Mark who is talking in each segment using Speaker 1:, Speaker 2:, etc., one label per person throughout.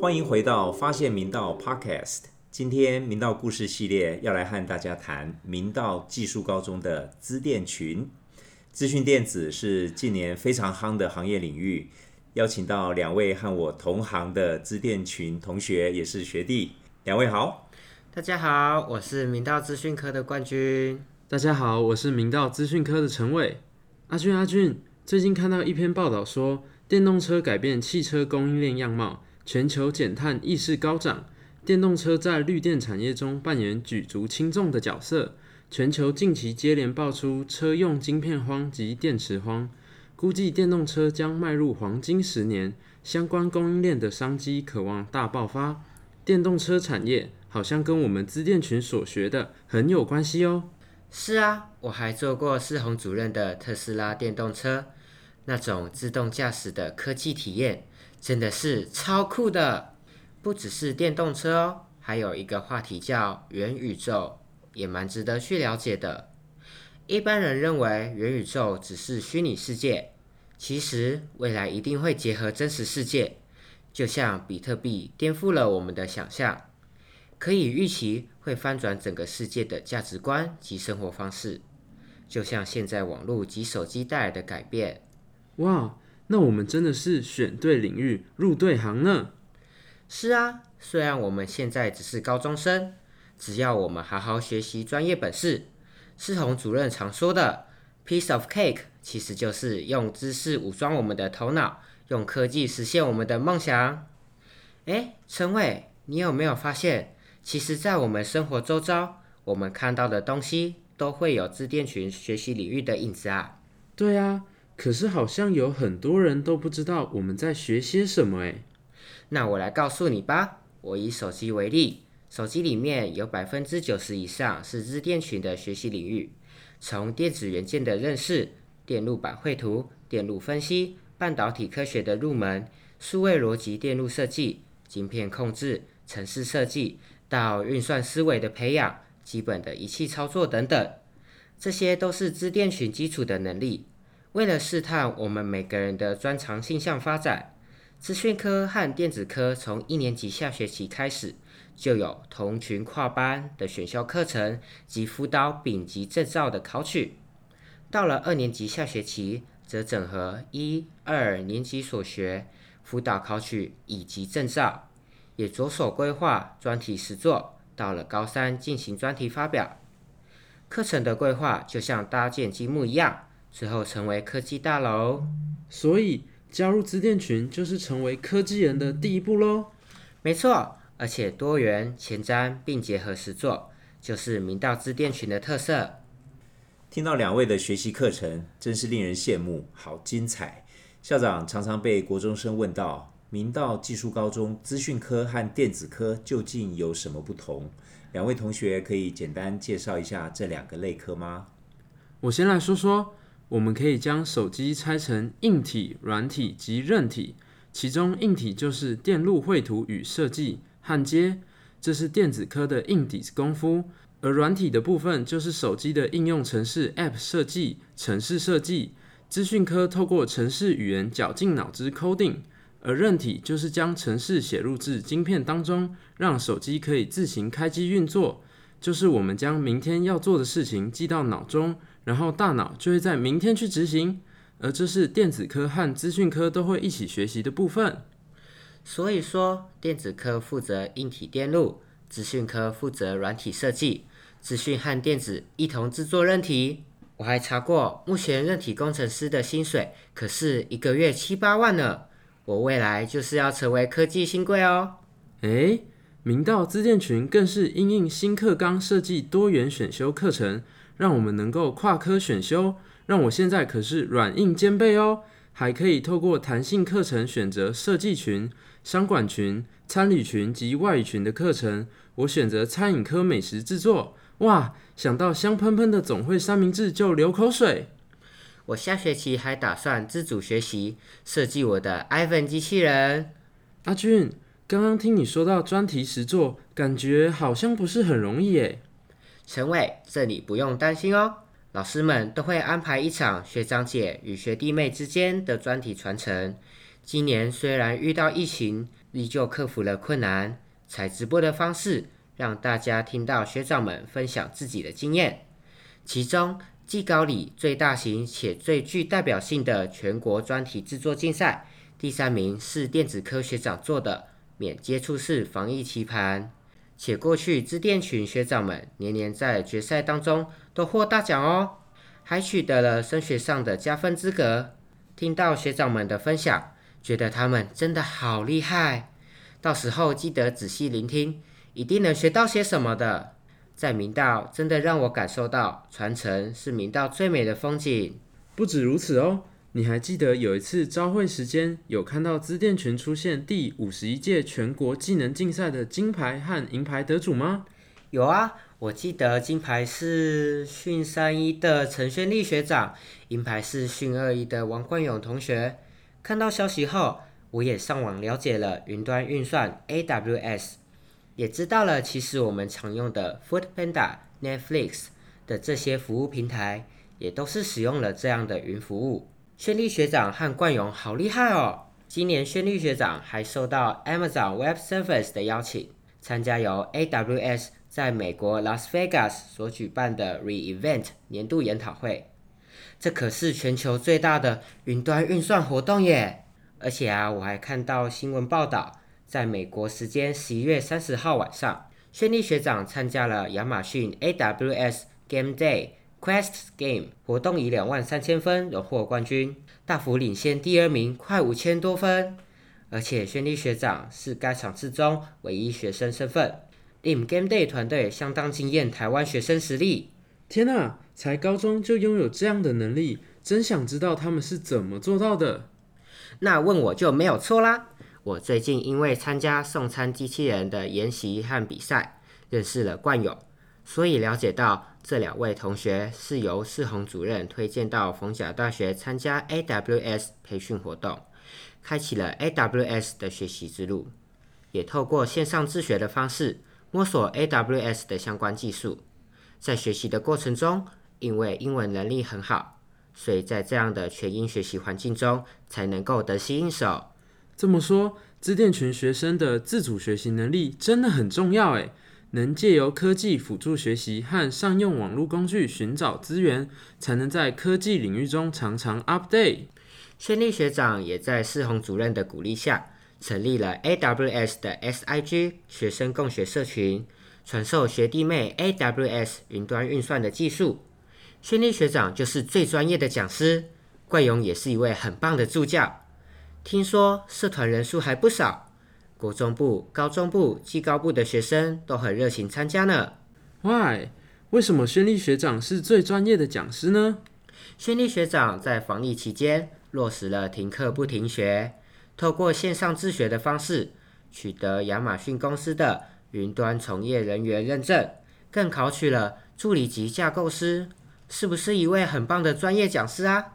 Speaker 1: 欢迎回到发现明道 Podcast。今天明道故事系列要来和大家谈明道技术高中的资电群。资讯电子是近年非常夯的行业领域，邀请到两位和我同行的资电群同学，也是学弟。两位好，
Speaker 2: 大家好，我是明道资讯科的冠军。
Speaker 3: 大家好，我是明道资讯科的陈伟。阿俊，阿俊，最近看到一篇报道说，电动车改变汽车供应链样貌，全球减碳意识高涨。电动车在绿电产业中扮演举足轻重的角色。全球近期接连爆出车用晶片荒及电池荒，估计电动车将迈入黄金十年，相关供应链的商机渴望大爆发。电动车产业好像跟我们资电群所学的很有关系哦。
Speaker 2: 是啊，我还做过世宏主任的特斯拉电动车，那种自动驾驶的科技体验真的是超酷的。不只是电动车哦，还有一个话题叫元宇宙，也蛮值得去了解的。一般人认为元宇宙只是虚拟世界，其实未来一定会结合真实世界，就像比特币颠覆了我们的想象，可以预期会翻转整个世界的价值观及生活方式，就像现在网络及手机带来的改变。
Speaker 3: 哇，那我们真的是选对领域，入对行呢。
Speaker 2: 是啊，虽然我们现在只是高中生，只要我们好好学习专业本事，世宏主任常说的 “piece of cake” 其实就是用知识武装我们的头脑，用科技实现我们的梦想。哎，陈伟，你有没有发现，其实，在我们生活周遭，我们看到的东西都会有自电群学习领域的影子啊？
Speaker 3: 对啊，可是好像有很多人都不知道我们在学些什么诶。
Speaker 2: 那我来告诉你吧。我以手机为例，手机里面有百分之九十以上是自电群的学习领域，从电子元件的认识、电路板绘图、电路分析、半导体科学的入门、数位逻辑电路设计、晶片控制、程式设计，到运算思维的培养、基本的仪器操作等等，这些都是资电群基础的能力。为了试探我们每个人的专长性向发展。资讯科和电子科从一年级下学期开始就有同群跨班的选修课程及辅导丙级证照的考取，到了二年级下学期则整合一二年级所学辅导考取乙级证照，也着手规划专题实作，到了高三进行专题发表。课程的规划就像搭建积木一样，最后成为科技大楼。
Speaker 3: 所以。加入资电群就是成为科技人的第一步喽。
Speaker 2: 没错，而且多元前瞻并结合实作，就是明道资电群的特色。
Speaker 1: 听到两位的学习课程，真是令人羡慕，好精彩。校长常常被国中生问到，明道技术高中资讯科和电子科究竟有什么不同？两位同学可以简单介绍一下这两个类科吗？
Speaker 3: 我先来说说。我们可以将手机拆成硬体、软体及韧体，其中硬体就是电路绘图与设计、焊接，这是电子科的硬底功夫；而软体的部分就是手机的应用程式 App 设计、程式设计。资讯科透过程式语言绞尽脑汁 coding，而韧体就是将程式写入至晶片当中，让手机可以自行开机运作，就是我们将明天要做的事情记到脑中。然后大脑就会在明天去执行，而这是电子科和资讯科都会一起学习的部分。
Speaker 2: 所以说，电子科负责硬体电路，资讯科负责软体设计，资讯和电子一同制作韧体。我还查过，目前韧体工程师的薪水可是一个月七八万呢。我未来就是要成为科技新贵哦。
Speaker 3: 诶，明道资电群更是因应新课纲设计多元选修课程。让我们能够跨科选修，让我现在可是软硬兼备哦，还可以透过弹性课程选择设计群、商管群、餐旅群及外语群的课程。我选择餐饮科美食制作，哇，想到香喷喷的总会三明治就流口水。
Speaker 2: 我下学期还打算自主学习设计我的 iPhone 机器人。
Speaker 3: 阿俊，刚刚听你说到专题实作，感觉好像不是很容易耶。
Speaker 2: 陈伟，这里不用担心哦，老师们都会安排一场学长姐与学弟妹之间的专题传承。今年虽然遇到疫情，依旧克服了困难，采直播的方式让大家听到学长们分享自己的经验。其中，技高里最大型且最具代表性的全国专题制作竞赛，第三名是电子科学长做的免接触式防疫棋盘。且过去资电群学长们年年在决赛当中都获大奖哦，还取得了升学上的加分资格。听到学长们的分享，觉得他们真的好厉害。到时候记得仔细聆听，一定能学到些什么的。在明道真的让我感受到传承是明道最美的风景。
Speaker 3: 不止如此哦。你还记得有一次朝会时间，有看到资电群出现第五十一届全国技能竞赛的金牌和银牌得主吗？
Speaker 2: 有啊，我记得金牌是训三一的陈轩立学长，银牌是训二一的王冠勇同学。看到消息后，我也上网了解了云端运算 AWS，也知道了其实我们常用的 Foodpanda、Netflix 的这些服务平台，也都是使用了这样的云服务。轩立学长和冠勇好厉害哦！今年轩立学长还受到 Amazon Web Service 的邀请，参加由 AWS 在美国 Las Vegas 所举办的 Re-Event 年度研讨会。这可是全球最大的云端运算活动耶！而且啊，我还看到新闻报道，在美国时间十一月三十号晚上，轩立学长参加了亚马逊 AWS Game Day。Quest Game 活动以两万三千分荣获冠军，大幅领先第二名快五千多分。而且轩立学长是该场次中唯一学生身份，令 Game Day 团队相当惊艳台湾学生实力。
Speaker 3: 天呐，才高中就拥有这样的能力，真想知道他们是怎么做到的。
Speaker 2: 那问我就没有错啦。我最近因为参加送餐机器人的研习和比赛，认识了冠勇。所以了解到，这两位同学是由世宏主任推荐到逢甲大学参加 AWS 培训活动，开启了 AWS 的学习之路，也透过线上自学的方式摸索 AWS 的相关技术。在学习的过程中，因为英文能力很好，所以在这样的全英学习环境中才能够得心应手。
Speaker 3: 这么说，资电群学生的自主学习能力真的很重要诶。能借由科技辅助学习和善用网络工具寻找资源，才能在科技领域中常常 update。
Speaker 2: 轩立学长也在世宏主任的鼓励下，成立了 AWS 的 SIG 学生共学社群，传授学弟妹 AWS 云端运算的技术。轩立学长就是最专业的讲师，冠勇也是一位很棒的助教。听说社团人数还不少。国中部、高中部、技高部的学生都很热情参加呢。
Speaker 3: Why？为什么宣立学长是最专业的讲师呢？
Speaker 2: 宣立学长在防疫期间落实了停课不停学，透过线上自学的方式，取得亚马逊公司的云端从业人员认证，更考取了助理级架构师，是不是一位很棒的专业讲师啊？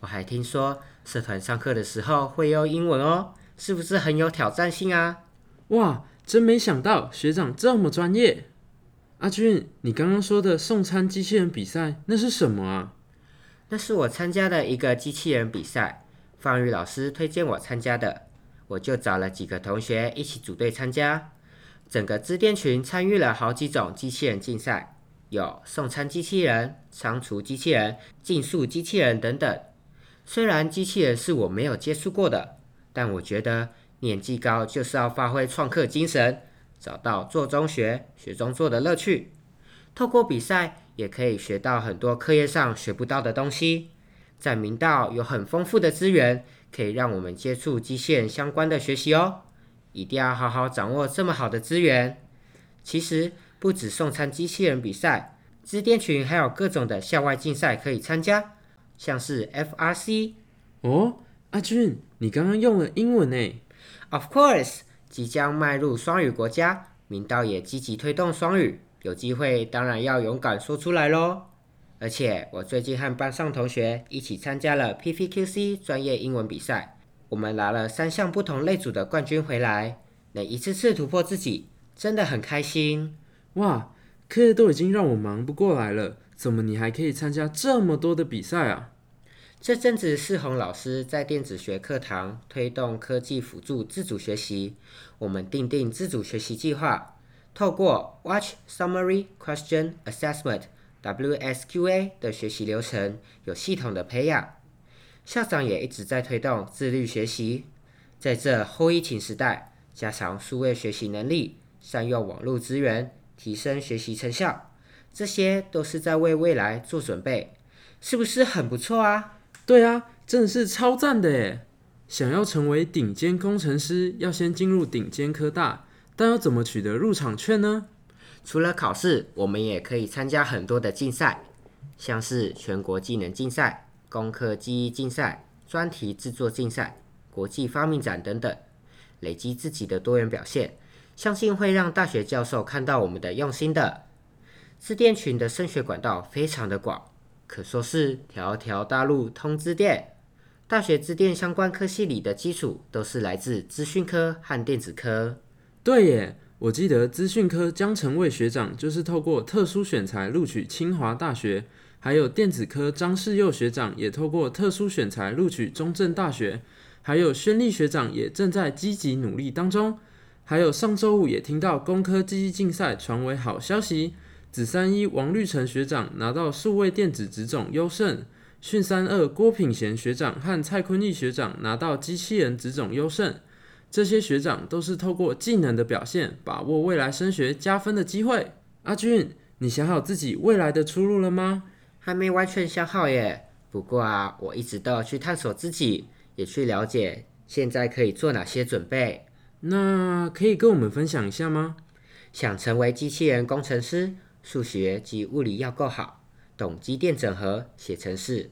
Speaker 2: 我还听说社团上课的时候会用英文哦。是不是很有挑战性啊？
Speaker 3: 哇，真没想到学长这么专业。阿俊，你刚刚说的送餐机器人比赛，那是什么啊？
Speaker 2: 那是我参加的一个机器人比赛，方宇老师推荐我参加的，我就找了几个同学一起组队参加。整个支店群参与了好几种机器人竞赛，有送餐机器人、仓储机器人、竞速机器人等等。虽然机器人是我没有接触过的。但我觉得年纪高就是要发挥创客精神，找到做中学、学中做的乐趣。透过比赛，也可以学到很多课业上学不到的东西。在明道有很丰富的资源，可以让我们接触机器人相关的学习哦。一定要好好掌握这么好的资源。其实不止送餐机器人比赛，支电群还有各种的校外竞赛可以参加，像是 FRC
Speaker 3: 哦。阿俊，你刚刚用了英文呢
Speaker 2: ？Of course，即将迈入双语国家，明道也积极推动双语，有机会当然要勇敢说出来喽。而且我最近和班上同学一起参加了 PVQC 专业英文比赛，我们拿了三项不同类组的冠军回来，能一次次突破自己，真的很开心。
Speaker 3: 哇，课业都已经让我忙不过来了，怎么你还可以参加这么多的比赛啊？
Speaker 2: 这阵子世宏老师在电子学课堂推动科技辅助自主学习，我们定定自主学习计划，透过 Watch Summary Question Assessment WSQA 的学习流程，有系统的培养。校长也一直在推动自律学习，在这后疫情时代，加强数位学习能力，善用网络资源，提升学习成效，这些都是在为未来做准备，是不是很不错啊？
Speaker 3: 对啊，真的是超赞的耶！想要成为顶尖工程师，要先进入顶尖科大，但要怎么取得入场券呢？
Speaker 2: 除了考试，我们也可以参加很多的竞赛，像是全国技能竞赛、工科技艺竞赛、专题制作竞赛、国际发明展等等，累积自己的多元表现，相信会让大学教授看到我们的用心的。自电群的升学管道非常的广。可说是条条大路通资电，大学资电相关科系里的基础都是来自资讯科和电子科。
Speaker 3: 对耶，我记得资讯科江成卫学长就是透过特殊选材录取清华大学，还有电子科张世佑学长也透过特殊选材录取中正大学，还有宣力学长也正在积极努力当中，还有上周五也听到工科技艺竞赛传为好消息。紫三一王绿成学长拿到数位电子职种优胜，训三二郭品贤学长和蔡坤义学长拿到机器人职种优胜。这些学长都是透过技能的表现，把握未来升学加分的机会。阿俊，你想好自己未来的出路了吗？
Speaker 2: 还没完全想好耶。不过啊，我一直都要去探索自己，也去了解现在可以做哪些准备。
Speaker 3: 那可以跟我们分享一下吗？
Speaker 2: 想成为机器人工程师。数学及物理要够好，懂机电整合、写程式。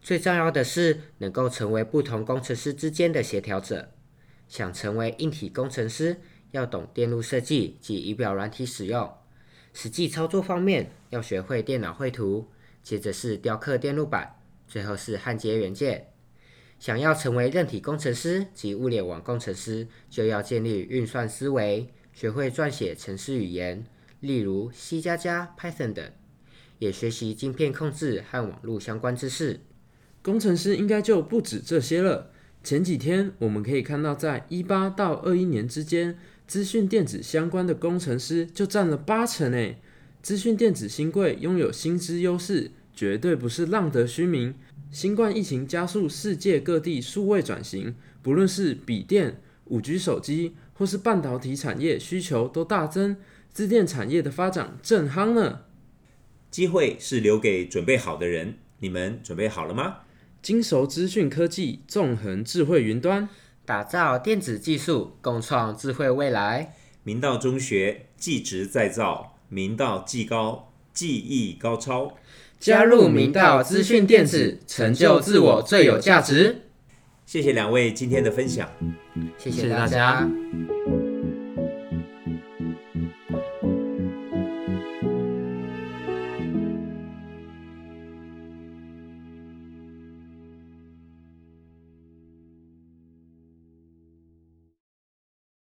Speaker 2: 最重要的是能够成为不同工程师之间的协调者。想成为硬体工程师，要懂电路设计及仪表软体使用。实际操作方面，要学会电脑绘图，接着是雕刻电路板，最后是焊接元件。想要成为韧体工程师及物联网工程师，就要建立运算思维，学会撰写程式语言。例如 C 加加、Python 等，也学习晶片控制和网络相关知识。
Speaker 3: 工程师应该就不止这些了。前几天我们可以看到，在一八到二一年之间，资讯电子相关的工程师就占了八成诶。资讯电子新贵拥有薪资优势，绝对不是浪得虚名。新冠疫情加速世界各地数位转型，不论是笔电、五 G 手机，或是半导体产业需求都大增。自电产业的发展正夯呢，
Speaker 1: 机会是留给准备好的人。你们准备好了吗？
Speaker 3: 精熟资讯科技，纵横智慧云端，
Speaker 2: 打造电子技术，共创智慧未来。
Speaker 1: 明道中学技职再造，明道技高，技艺高超。
Speaker 2: 加入明道资讯电子，成就自我最有价值。
Speaker 1: 谢谢两位今天的分享，
Speaker 2: 谢谢大家。